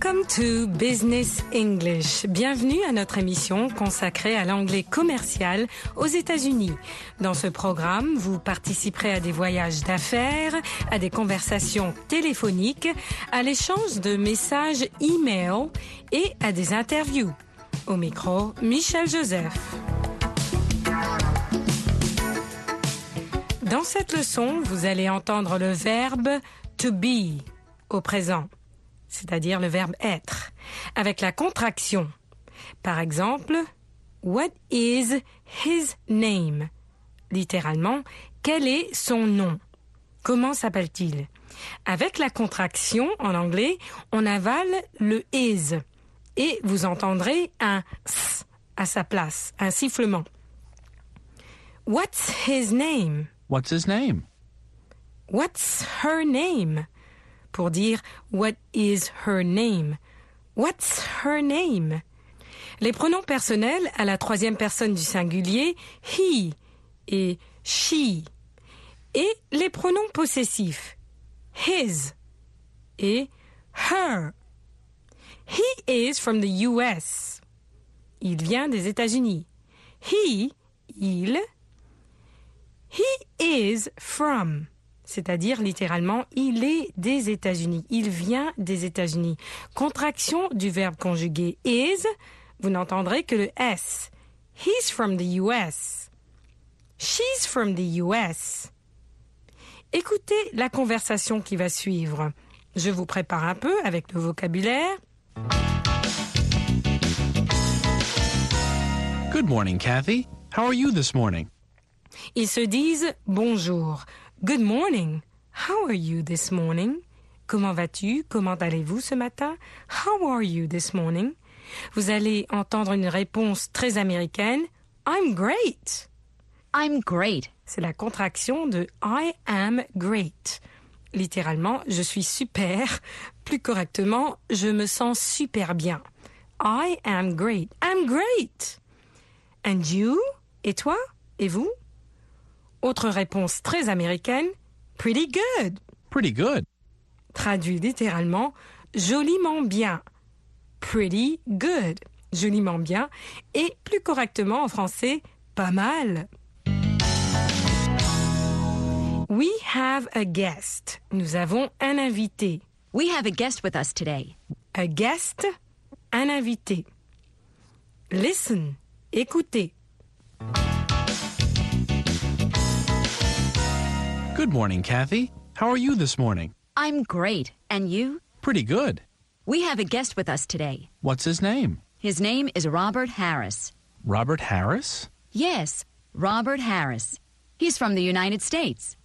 Welcome to Business English. Bienvenue à notre émission consacrée à l'anglais commercial aux États-Unis. Dans ce programme, vous participerez à des voyages d'affaires, à des conversations téléphoniques, à l'échange de messages e-mail et à des interviews. Au micro, Michel Joseph. Dans cette leçon, vous allez entendre le verbe to be au présent c'est-à-dire le verbe être, avec la contraction. Par exemple, What is his name? Littéralement, quel est son nom? Comment s'appelle-t-il? Avec la contraction en anglais, on avale le is et vous entendrez un s à sa place, un sifflement. What's his name? What's his name? What's her name? Pour dire What is her name? What's her name? Les pronoms personnels à la troisième personne du singulier, he et she. Et les pronoms possessifs, his et her. He is from the US. Il vient des États-Unis. He, il. He is from c'est-à-dire littéralement il est des États-Unis, il vient des États-Unis. Contraction du verbe conjugué is, vous n'entendrez que le S. He's from the US. She's from the US. Écoutez la conversation qui va suivre. Je vous prépare un peu avec le vocabulaire. Good morning, Kathy. How are you this morning? Ils se disent bonjour. Good morning. How are you this morning? Comment vas-tu? Comment allez-vous ce matin? How are you this morning? Vous allez entendre une réponse très américaine. I'm great. I'm great. C'est la contraction de I am great. Littéralement, je suis super. Plus correctement, je me sens super bien. I am great. I'm great. And you? Et toi? Et vous? Autre réponse très américaine, pretty good. Pretty good. Traduit littéralement, joliment bien. Pretty good. Joliment bien. Et plus correctement en français, pas mal. We have a guest. Nous avons un invité. We have a guest with us today. A guest, un invité. Listen, écoutez. Good morning, Kathy. How are you this morning? I'm great. And you? Pretty good. We have a guest with us today. What's his name? His name is Robert Harris. Robert Harris? Yes, Robert Harris. He's from the United States.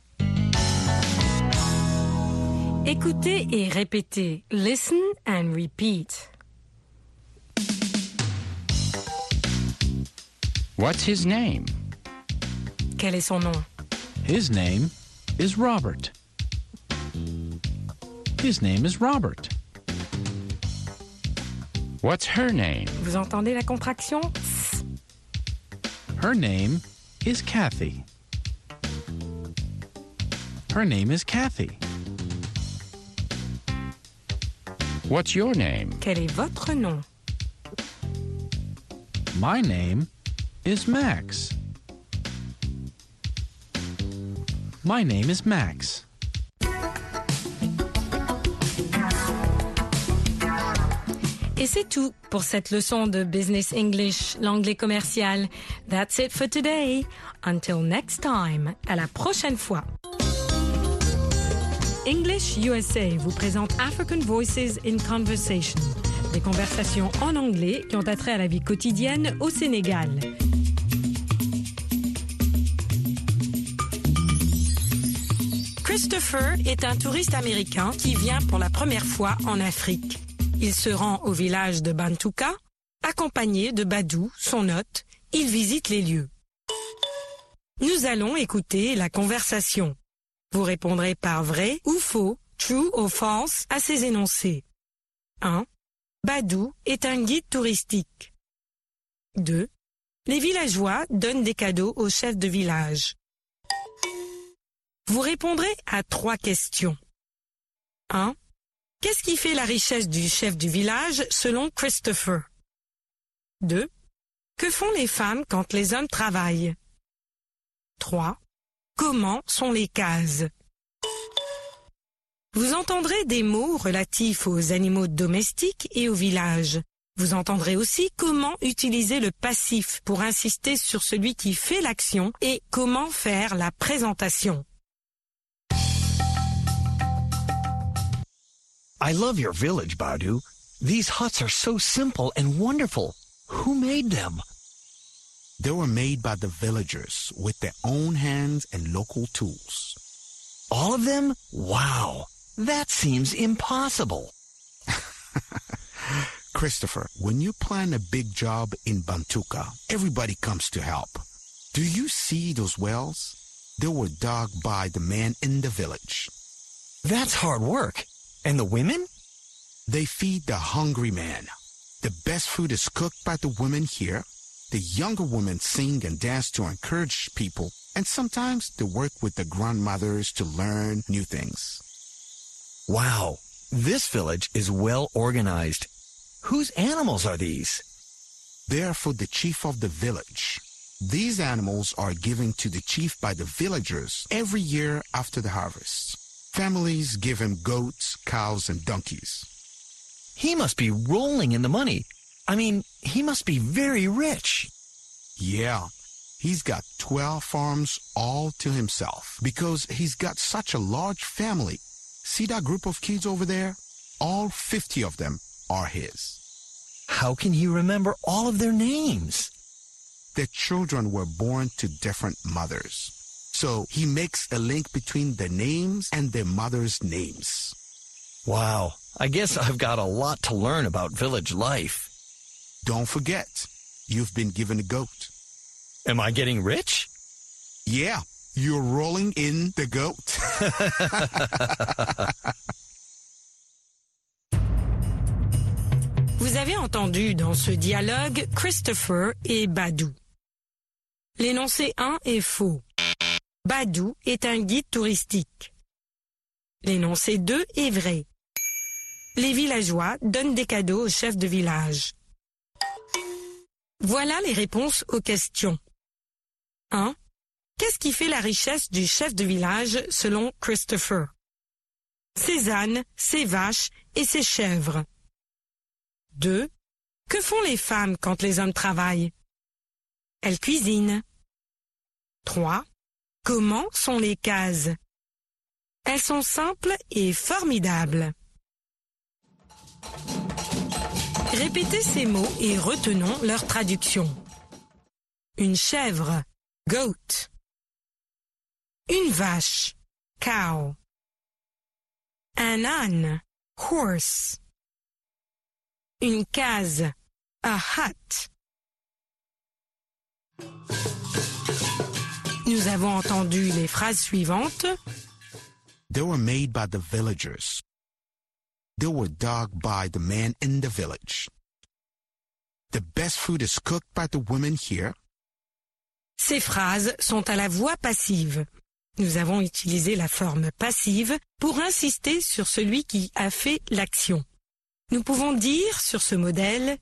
Écoutez et répétez. Listen and repeat. What's his name? Quel est son nom? His name is Robert. His name is Robert. What's her name? Vous entendez la contraction? Her name is Kathy. Her name is Kathy. What's your name? Quel est votre nom? My name is Max. My name is Max. Et c'est tout pour cette leçon de Business English, l'anglais commercial. That's it for today. Until next time. À la prochaine fois. English USA vous présente African Voices in Conversation. Des conversations en anglais qui ont attrait à la vie quotidienne au Sénégal. Christopher est un touriste américain qui vient pour la première fois en Afrique. Il se rend au village de Bantuka, accompagné de Badou, son hôte. Il visite les lieux. Nous allons écouter la conversation. Vous répondrez par vrai ou faux, true ou false à ces énoncés. 1. Badou est un guide touristique. 2. Les villageois donnent des cadeaux aux chefs de village. Vous répondrez à trois questions. 1. Qu'est-ce qui fait la richesse du chef du village selon Christopher? 2. Que font les femmes quand les hommes travaillent? 3. Comment sont les cases? Vous entendrez des mots relatifs aux animaux domestiques et au village. Vous entendrez aussi comment utiliser le passif pour insister sur celui qui fait l'action et comment faire la présentation. I love your village, Badu. These huts are so simple and wonderful. Who made them? They were made by the villagers with their own hands and local tools. All of them? Wow. That seems impossible. Christopher, when you plan a big job in Bantuka, everybody comes to help. Do you see those wells? They were dug by the men in the village. That's hard work. And the women? They feed the hungry man. The best food is cooked by the women here. The younger women sing and dance to encourage people, and sometimes they work with the grandmothers to learn new things. Wow. This village is well organized. Whose animals are these? They are for the chief of the village. These animals are given to the chief by the villagers every year after the harvest. Families give him goats, cows, and donkeys. He must be rolling in the money. I mean, he must be very rich. Yeah, he's got 12 farms all to himself because he's got such a large family. See that group of kids over there? All 50 of them are his. How can he remember all of their names? Their children were born to different mothers. So he makes a link between the names and their mother's names. Wow. I guess I've got a lot to learn about village life. Don't forget, you've been given a goat. Am I getting rich? Yeah, you're rolling in the goat. Vous avez entendu dans ce dialogue Christopher et Badou. L'énoncé 1 est faux. Badou est un guide touristique. L'énoncé 2 est vrai. Les villageois donnent des cadeaux au chef de village. Voilà les réponses aux questions. 1. Qu'est-ce qui fait la richesse du chef de village selon Christopher? Ses ânes, ses vaches et ses chèvres. 2. Que font les femmes quand les hommes travaillent? Elles cuisinent. 3. Comment sont les cases? Elles sont simples et formidables. Répétez ces mots et retenons leur traduction. Une chèvre, goat. Une vache, cow. Un âne, horse. Une case, a hut. Nous avons entendu les phrases suivantes. they were made by the villagers. They were dug by the men in the village. The best food is cooked by the women here. Ces phrases sont à la voix passive. Nous avons utilisé la forme passive pour insister sur celui qui a fait l'action. Nous pouvons dire sur ce modèle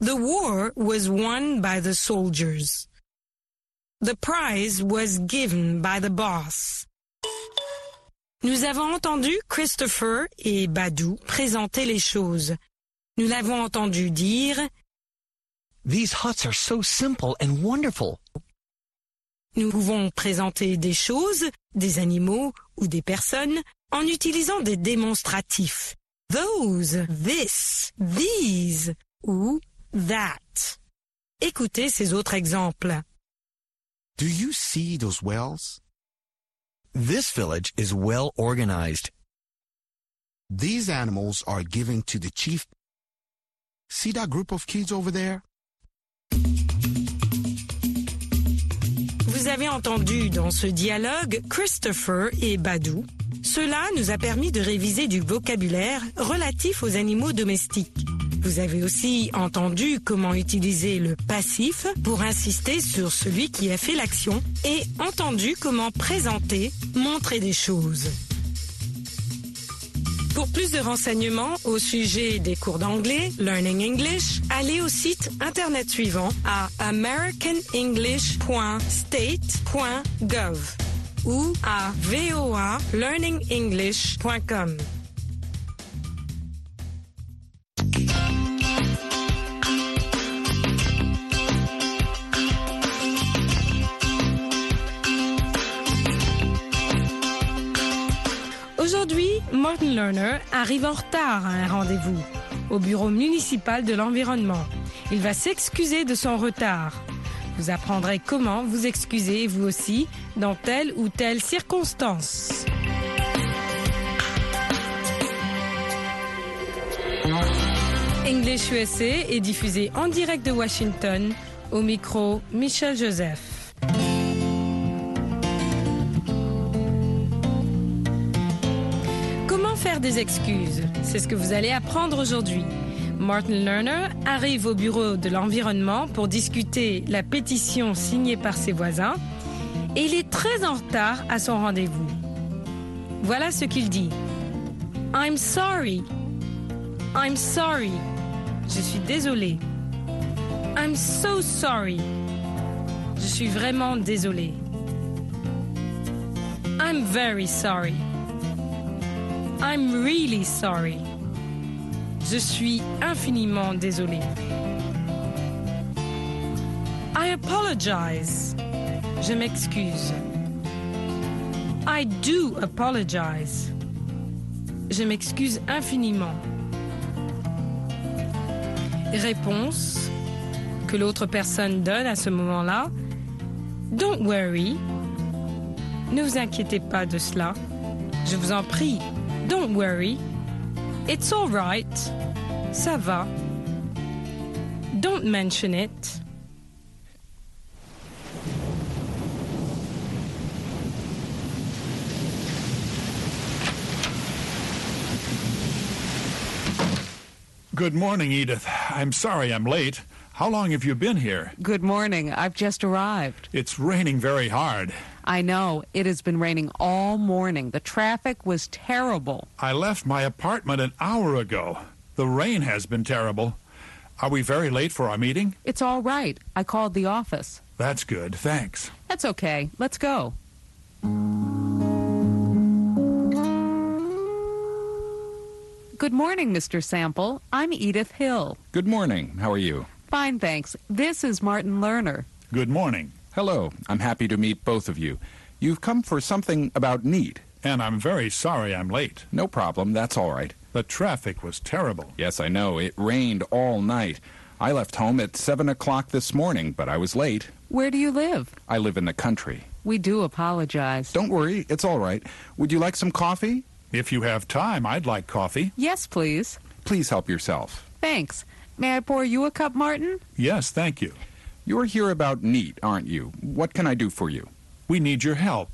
The war was won by the soldiers. The prize was given by the boss. Nous avons entendu Christopher et Badou présenter les choses. Nous l'avons entendu dire These huts are so simple and wonderful. Nous pouvons présenter des choses, des animaux ou des personnes en utilisant des démonstratifs. Those, this, these ou that. Écoutez ces autres exemples. Do you see those wells? This village is well organized. These animals are given to the chief. See that group of kids over there? Vous avez entendu dans ce dialogue Christopher et Badou. Cela nous a permis de réviser du vocabulaire relatif aux animaux domestiques. Vous avez aussi entendu comment utiliser le passif pour insister sur celui qui a fait l'action et entendu comment présenter, montrer des choses. Pour plus de renseignements au sujet des cours d'anglais, Learning English, allez au site internet suivant à americanenglish.state.gov ou à voalearningenglish.com. Martin Lerner arrive en retard à un rendez-vous au bureau municipal de l'environnement. Il va s'excuser de son retard. Vous apprendrez comment vous excuser vous aussi dans telle ou telle circonstance. English USA est diffusé en direct de Washington au micro Michel Joseph. Des excuses C'est ce que vous allez apprendre aujourd'hui. Martin Lerner arrive au bureau de l'environnement pour discuter la pétition signée par ses voisins et il est très en retard à son rendez-vous. Voilà ce qu'il dit. I'm sorry. I'm sorry. Je suis désolé. I'm so sorry. Je suis vraiment désolé. I'm very sorry. I'm really sorry. Je suis infiniment désolé. I apologize. Je m'excuse. I do apologize. Je m'excuse infiniment. Réponse que l'autre personne donne à ce moment-là. Don't worry. Ne vous inquiétez pas de cela. Je vous en prie. Don't worry. It's all right. Ça va. Don't mention it. Good morning, Edith. I'm sorry I'm late. How long have you been here? Good morning. I've just arrived. It's raining very hard. I know. It has been raining all morning. The traffic was terrible. I left my apartment an hour ago. The rain has been terrible. Are we very late for our meeting? It's all right. I called the office. That's good. Thanks. That's okay. Let's go. Good morning, Mr. Sample. I'm Edith Hill. Good morning. How are you? Fine, thanks. This is Martin Lerner. Good morning. Hello. I'm happy to meet both of you. You've come for something about NEAT. And I'm very sorry I'm late. No problem. That's all right. The traffic was terrible. Yes, I know. It rained all night. I left home at 7 o'clock this morning, but I was late. Where do you live? I live in the country. We do apologize. Don't worry. It's all right. Would you like some coffee? If you have time, I'd like coffee. Yes, please. Please help yourself. Thanks. May I pour you a cup, Martin? Yes, thank you. You're here about NEAT, aren't you? What can I do for you? We need your help.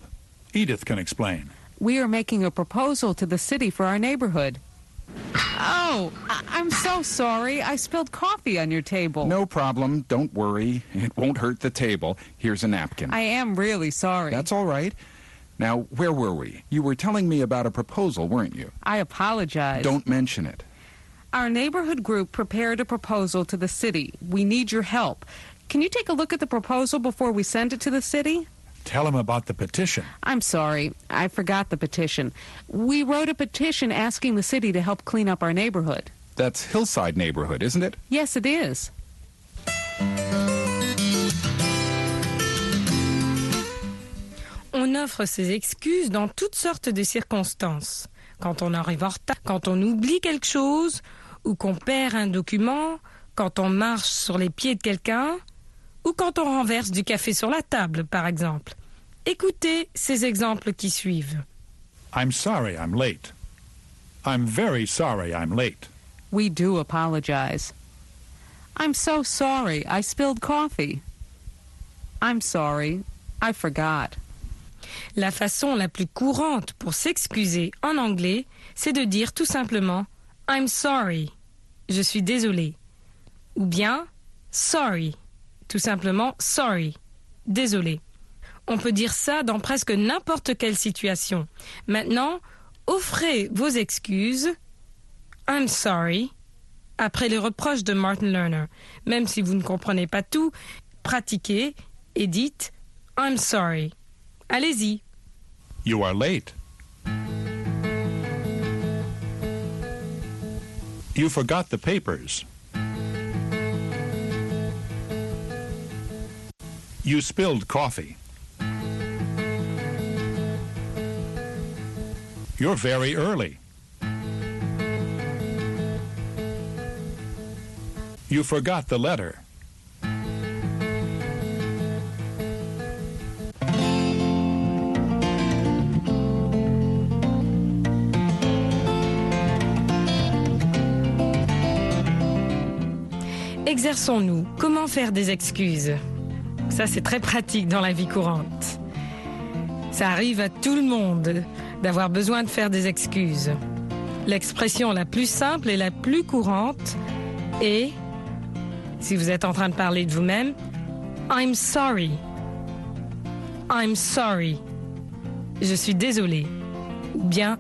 Edith can explain. We are making a proposal to the city for our neighborhood. Oh, I- I'm so sorry. I spilled coffee on your table. No problem. Don't worry. It won't hurt the table. Here's a napkin. I am really sorry. That's all right. Now, where were we? You were telling me about a proposal, weren't you? I apologize. Don't mention it. Our neighborhood group prepared a proposal to the city. We need your help. Can you take a look at the proposal before we send it to the city? Tell him about the petition. I'm sorry. I forgot the petition. We wrote a petition asking the city to help clean up our neighborhood. That's Hillside neighborhood, isn't it? Yes, it is. On offre ses excuses dans toutes sortes de circonstances. Quand on arrive en retard, quand on oublie quelque chose, ou qu'on perd un document, quand on marche sur les pieds de quelqu'un, ou quand on renverse du café sur la table, par exemple. Écoutez ces exemples qui suivent. I'm sorry I'm late. I'm very sorry I'm late. We do apologize. I'm so sorry. I spilled coffee. I'm sorry. I forgot. La façon la plus courante pour s'excuser en anglais, c'est de dire tout simplement I'm sorry. Je suis désolé. Ou bien sorry. Tout simplement sorry. Désolé. On peut dire ça dans presque n'importe quelle situation. Maintenant, offrez vos excuses. I'm sorry. Après les reproches de Martin Lerner. Même si vous ne comprenez pas tout, pratiquez et dites I'm sorry. Allez-y. You are late. You forgot the papers. You spilled coffee. You're very early. You forgot the letter. Exerçons-nous. Comment faire des excuses Ça, c'est très pratique dans la vie courante. Ça arrive à tout le monde d'avoir besoin de faire des excuses. L'expression la plus simple et la plus courante est, si vous êtes en train de parler de vous-même, I'm sorry. I'm sorry. Je suis désolé. Bien,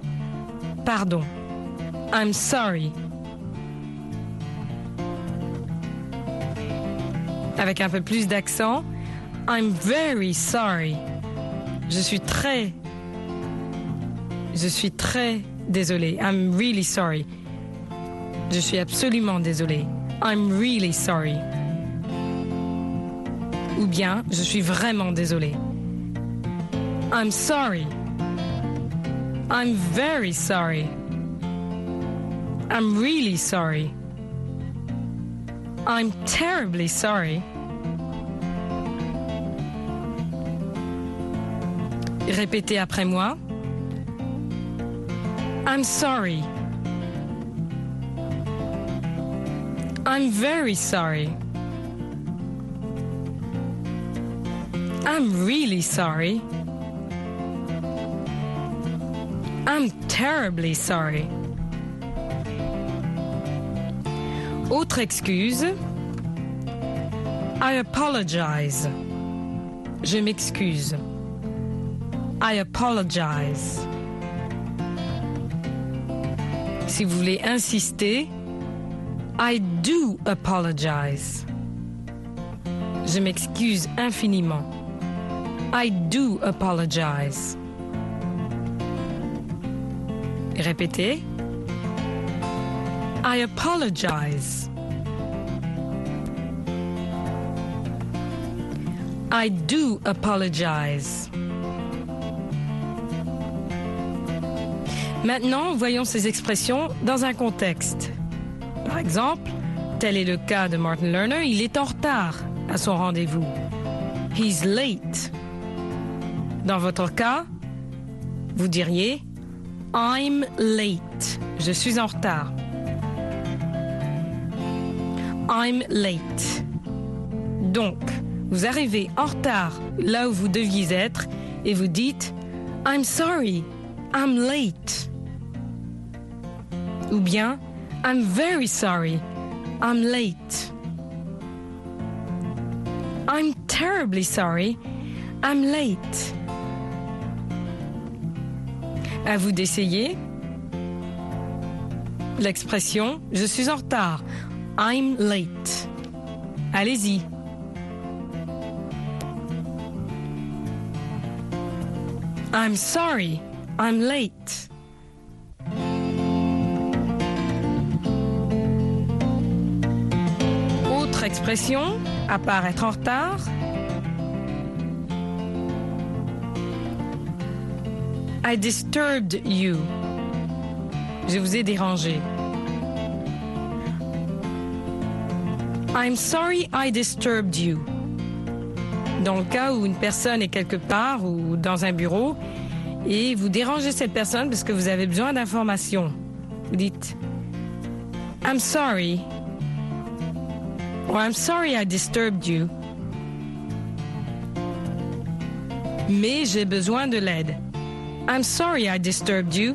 pardon. I'm sorry. Avec un peu plus d'accent, I'm very sorry. Je suis très je suis très désolé. I'm really sorry. Je suis absolument désolé. I'm really sorry. Ou bien, je suis vraiment désolé. I'm sorry. I'm very sorry. I'm really sorry. I'm terribly sorry. Répétez après moi. I'm sorry. I'm very sorry. I'm really sorry. I'm terribly sorry. Autre excuse. I apologize. Je m'excuse. I apologize. Si vous voulez insister, I do apologize. Je m'excuse infiniment. I do apologize. Répétez. I apologize. I do apologize. Maintenant, voyons ces expressions dans un contexte. Par exemple, tel est le cas de Martin Lerner, il est en retard à son rendez-vous. He's late. Dans votre cas, vous diriez I'm late. Je suis en retard. I'm late. Donc, vous arrivez en retard là où vous deviez être et vous dites I'm sorry, I'm late. Ou bien I'm very sorry, I'm late. I'm terribly sorry, I'm late. À vous d'essayer. L'expression je suis en retard. I'm late. Allez-y. I'm sorry. I'm late. Autre expression, à part être en retard. I disturbed you. Je vous ai dérangé. I'm sorry I disturbed you. Dans le cas où une personne est quelque part ou dans un bureau et vous dérangez cette personne parce que vous avez besoin d'informations, vous dites I'm sorry. Or I'm sorry I disturbed you. Mais j'ai besoin de l'aide. I'm sorry I disturbed you,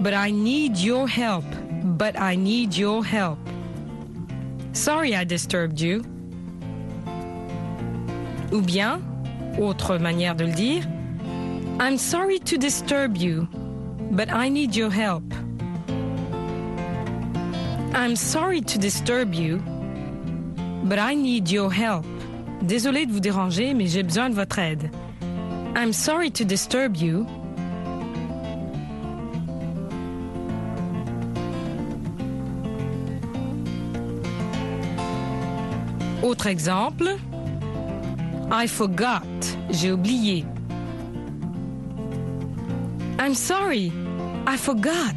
but I need your help. But I need your help. Sorry I disturbed you. Ou bien, autre manière de le dire, I'm sorry to disturb you, but I need your help. I'm sorry to disturb you, but I need your help. Désolé de vous déranger, mais j'ai besoin de votre aide. I'm sorry to disturb you. Autre exemple. I forgot. J'ai oublié. I'm sorry. I forgot.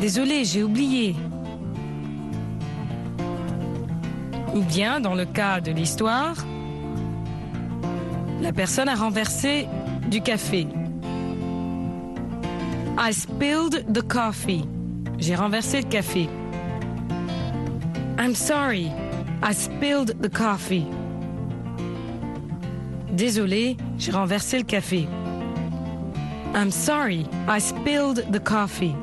Désolé, j'ai oublié. Ou bien, dans le cas de l'histoire, la personne a renversé du café. I spilled the coffee. J'ai renversé le café. I'm sorry. I spilled the coffee. Désolé, j'ai renversé le café. I'm sorry. I spilled the coffee.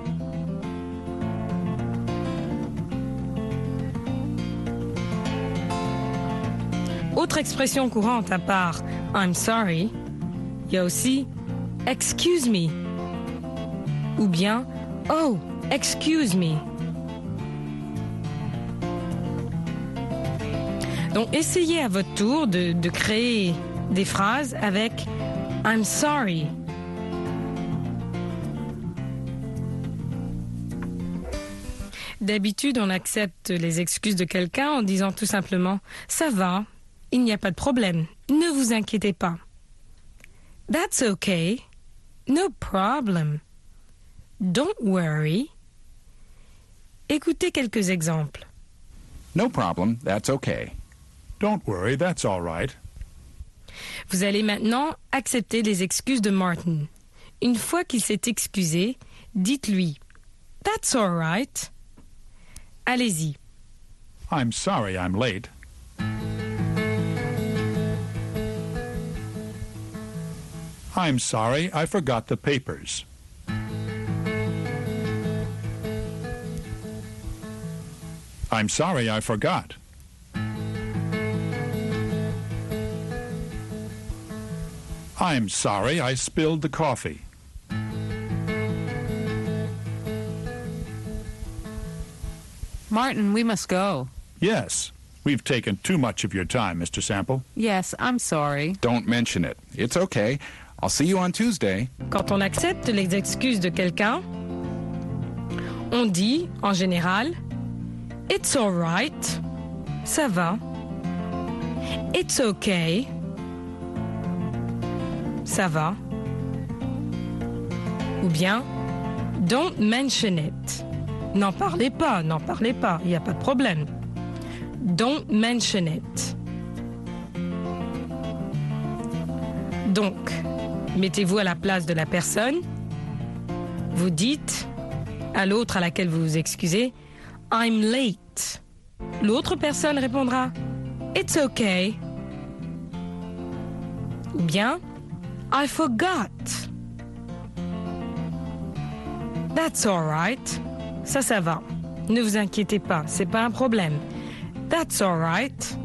Autre expression courante à part I'm sorry, il y a aussi excuse me ou bien oh, excuse me. Donc essayez à votre tour de, de créer des phrases avec I'm sorry. D'habitude, on accepte les excuses de quelqu'un en disant tout simplement ⁇ ça va, il n'y a pas de problème, ne vous inquiétez pas ⁇ That's okay, no problem, don't worry. Écoutez quelques exemples. No problem, that's okay. Don't worry, that's all right. Vous allez maintenant accepter les excuses de Martin. Une fois qu'il s'est excusé, dites-lui That's all right. Allez-y. I'm sorry I'm late. I'm sorry I forgot the papers. I'm sorry I forgot. I'm sorry I spilled the coffee. Martin, we must go. Yes, we've taken too much of your time, Mr. Sample. Yes, I'm sorry. Don't mention it. It's okay. I'll see you on Tuesday. Quand on accepte les excuses de quelqu'un, on dit en général It's all right. Ça va. It's okay. Ça va. Ou bien Don't mention it. N'en parlez pas, n'en parlez pas, il n'y a pas de problème. Don't mention it. Donc, mettez-vous à la place de la personne. Vous dites à l'autre à laquelle vous vous excusez, I'm late. L'autre personne répondra, It's okay. Ou bien, I forgot. That's all right. Ça, ça va. Ne vous inquiétez pas, c'est pas un problème. That's all right.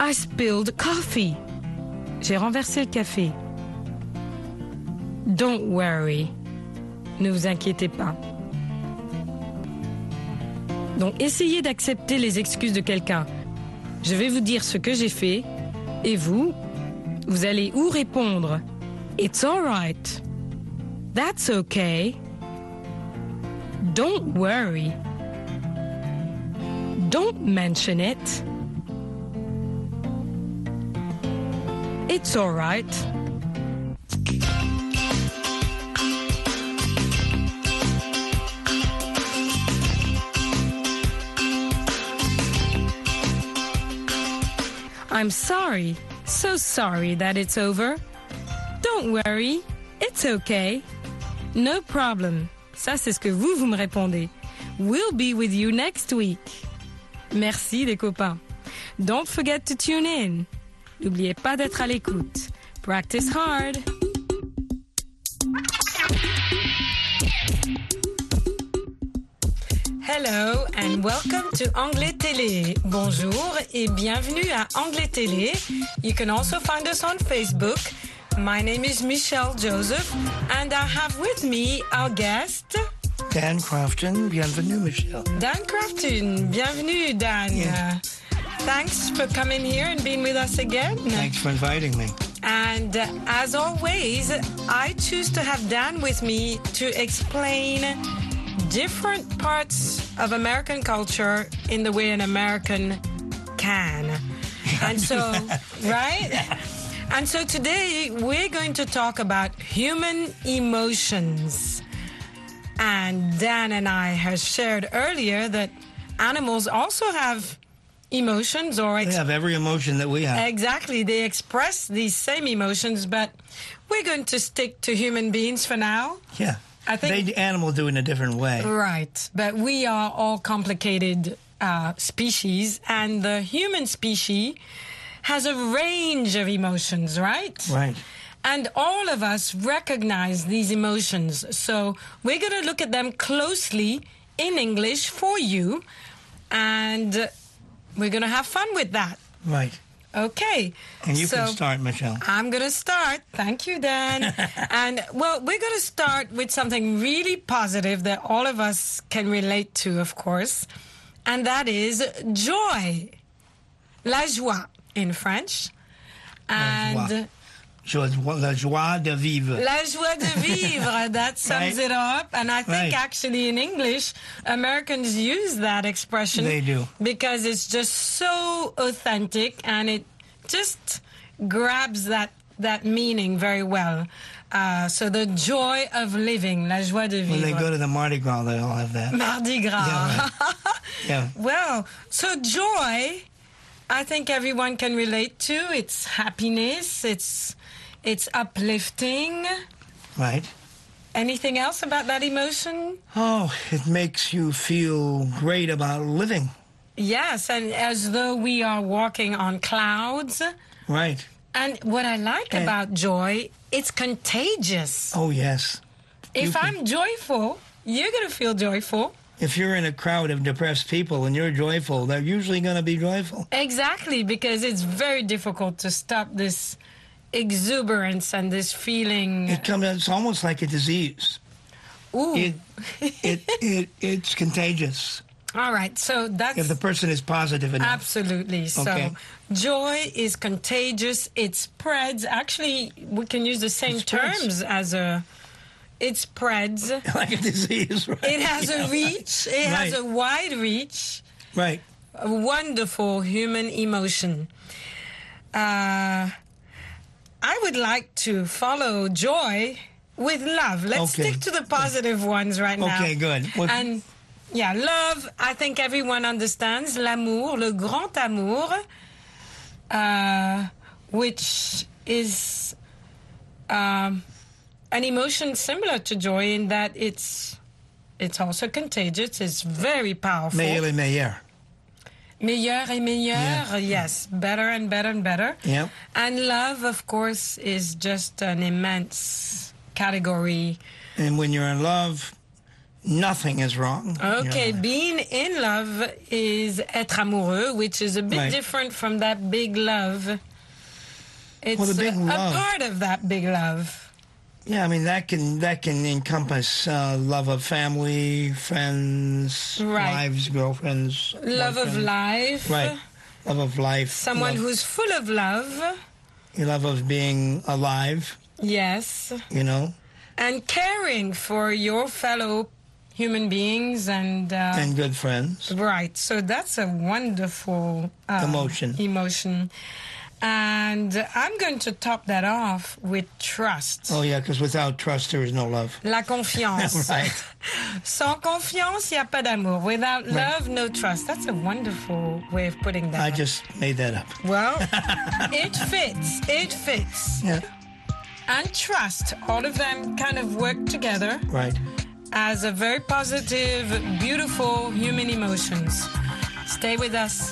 I spilled coffee. J'ai renversé le café. Don't worry. Ne vous inquiétez pas. Donc essayez d'accepter les excuses de quelqu'un. Je vais vous dire ce que j'ai fait et vous, vous allez ou répondre? It's all right. That's okay. Don't worry. Don't mention it. It's all right. I'm sorry, so sorry that it's over. Don't worry, it's okay. No problem. Ça, c'est ce que vous, vous me répondez. We'll be with you next week. Merci les copains. Don't forget to tune in. N'oubliez pas d'être à l'écoute. Practice hard. Hello and welcome to Anglais Télé. Bonjour et bienvenue à Anglais Télé. You can also find us on Facebook. My name is Michelle Joseph, and I have with me our guest, Dan Crofton. Bienvenue, Michelle. Dan Crafton. Bienvenue, Dan. Yeah. Thanks for coming here and being with us again. Thanks for inviting me. And uh, as always, I choose to have Dan with me to explain different parts of American culture in the way an American can. And so, right? And so today we're going to talk about human emotions. And Dan and I have shared earlier that animals also have emotions or They have every emotion that we have. Exactly. They express these same emotions, but we're going to stick to human beings for now. yeah. I think- they animal do in a different way. Right. But we are all complicated uh, species, and the human species has a range of emotions, right? Right. And all of us recognize these emotions. So we're going to look at them closely in English for you, and we're going to have fun with that. Right. Okay. And you so can start, Michelle. I'm going to start. Thank you, Dan. and well, we're going to start with something really positive that all of us can relate to, of course, and that is joy. La joie in French. And La joie de vivre. La joie de vivre, that sums Right. it up. And I think Right. actually in English, Americans use that expression. They do. Because it's just so authentic and it just grabs that, that meaning very well. Uh, so the joy of living, la joie de vivre. When they go to the Mardi Gras, they all have that. Mardi Gras. Yeah, Yeah. Well, so joy, I think everyone can relate to. It's happiness. It's it's uplifting. Right. Anything else about that emotion? Oh, it makes you feel great about living. Yes, and as though we are walking on clouds. Right. And what I like And- about joy, it's contagious. Oh, yes. if can- I'm joyful, you're going to feel joyful. If you're in a crowd of depressed people and you're joyful, they're usually going to be joyful. Exactly, because it's very difficult to stop this exuberance and this feeling. It comes. It's almost like a disease. Ooh. It, it, it, it's contagious All right, so that's if the person is positive enough. absolutely so. Okay. Joy is contagious. It spreads. Actually, we can use the same terms as a. It spreads. like a disease, right? It has a reach. It has Right. a wide reach. Right. A wonderful human emotion. Uh, I would like to follow joy with love. Let's Okay. stick to the positive ones right now. Okay, good. What- And yeah, love, I think everyone understands. L'amour, le grand amour, uh, which is um, an emotion similar to joy in that it's it's also contagious. It's very powerful. Meilleur et meilleur. Meilleur et meilleur, Yeah. yes, better and better and better. Yep. And love, of course, is just an immense category. And when you're in love, nothing is wrong. Okay, being in love is être amoureux, which is a bit Right. different from that big love. It's Well, big a, love- a part of that big love. Yeah, I mean that can that can encompass uh, love of family, friends, Right. wives, girlfriends, Love of life. Right. Love of life. Someone love, who's full of love. love of being alive. Yes. You know, And caring for your fellow human beings and. Uh, and good friends. Right. So that's a wonderful uh, Emotion. Emotion. And I'm going to top that off with trust. Oh yeah, because without trust there is no love. La confiance. Right. Sans confiance, il n'y a pas d'amour. Without Right. love, no trust. That's a wonderful way of putting that. I just made that up. Well, it fits. It fits. Yeah. And trust, all of them kind of work together Right. as a very positive, beautiful human emotions. Stay with us.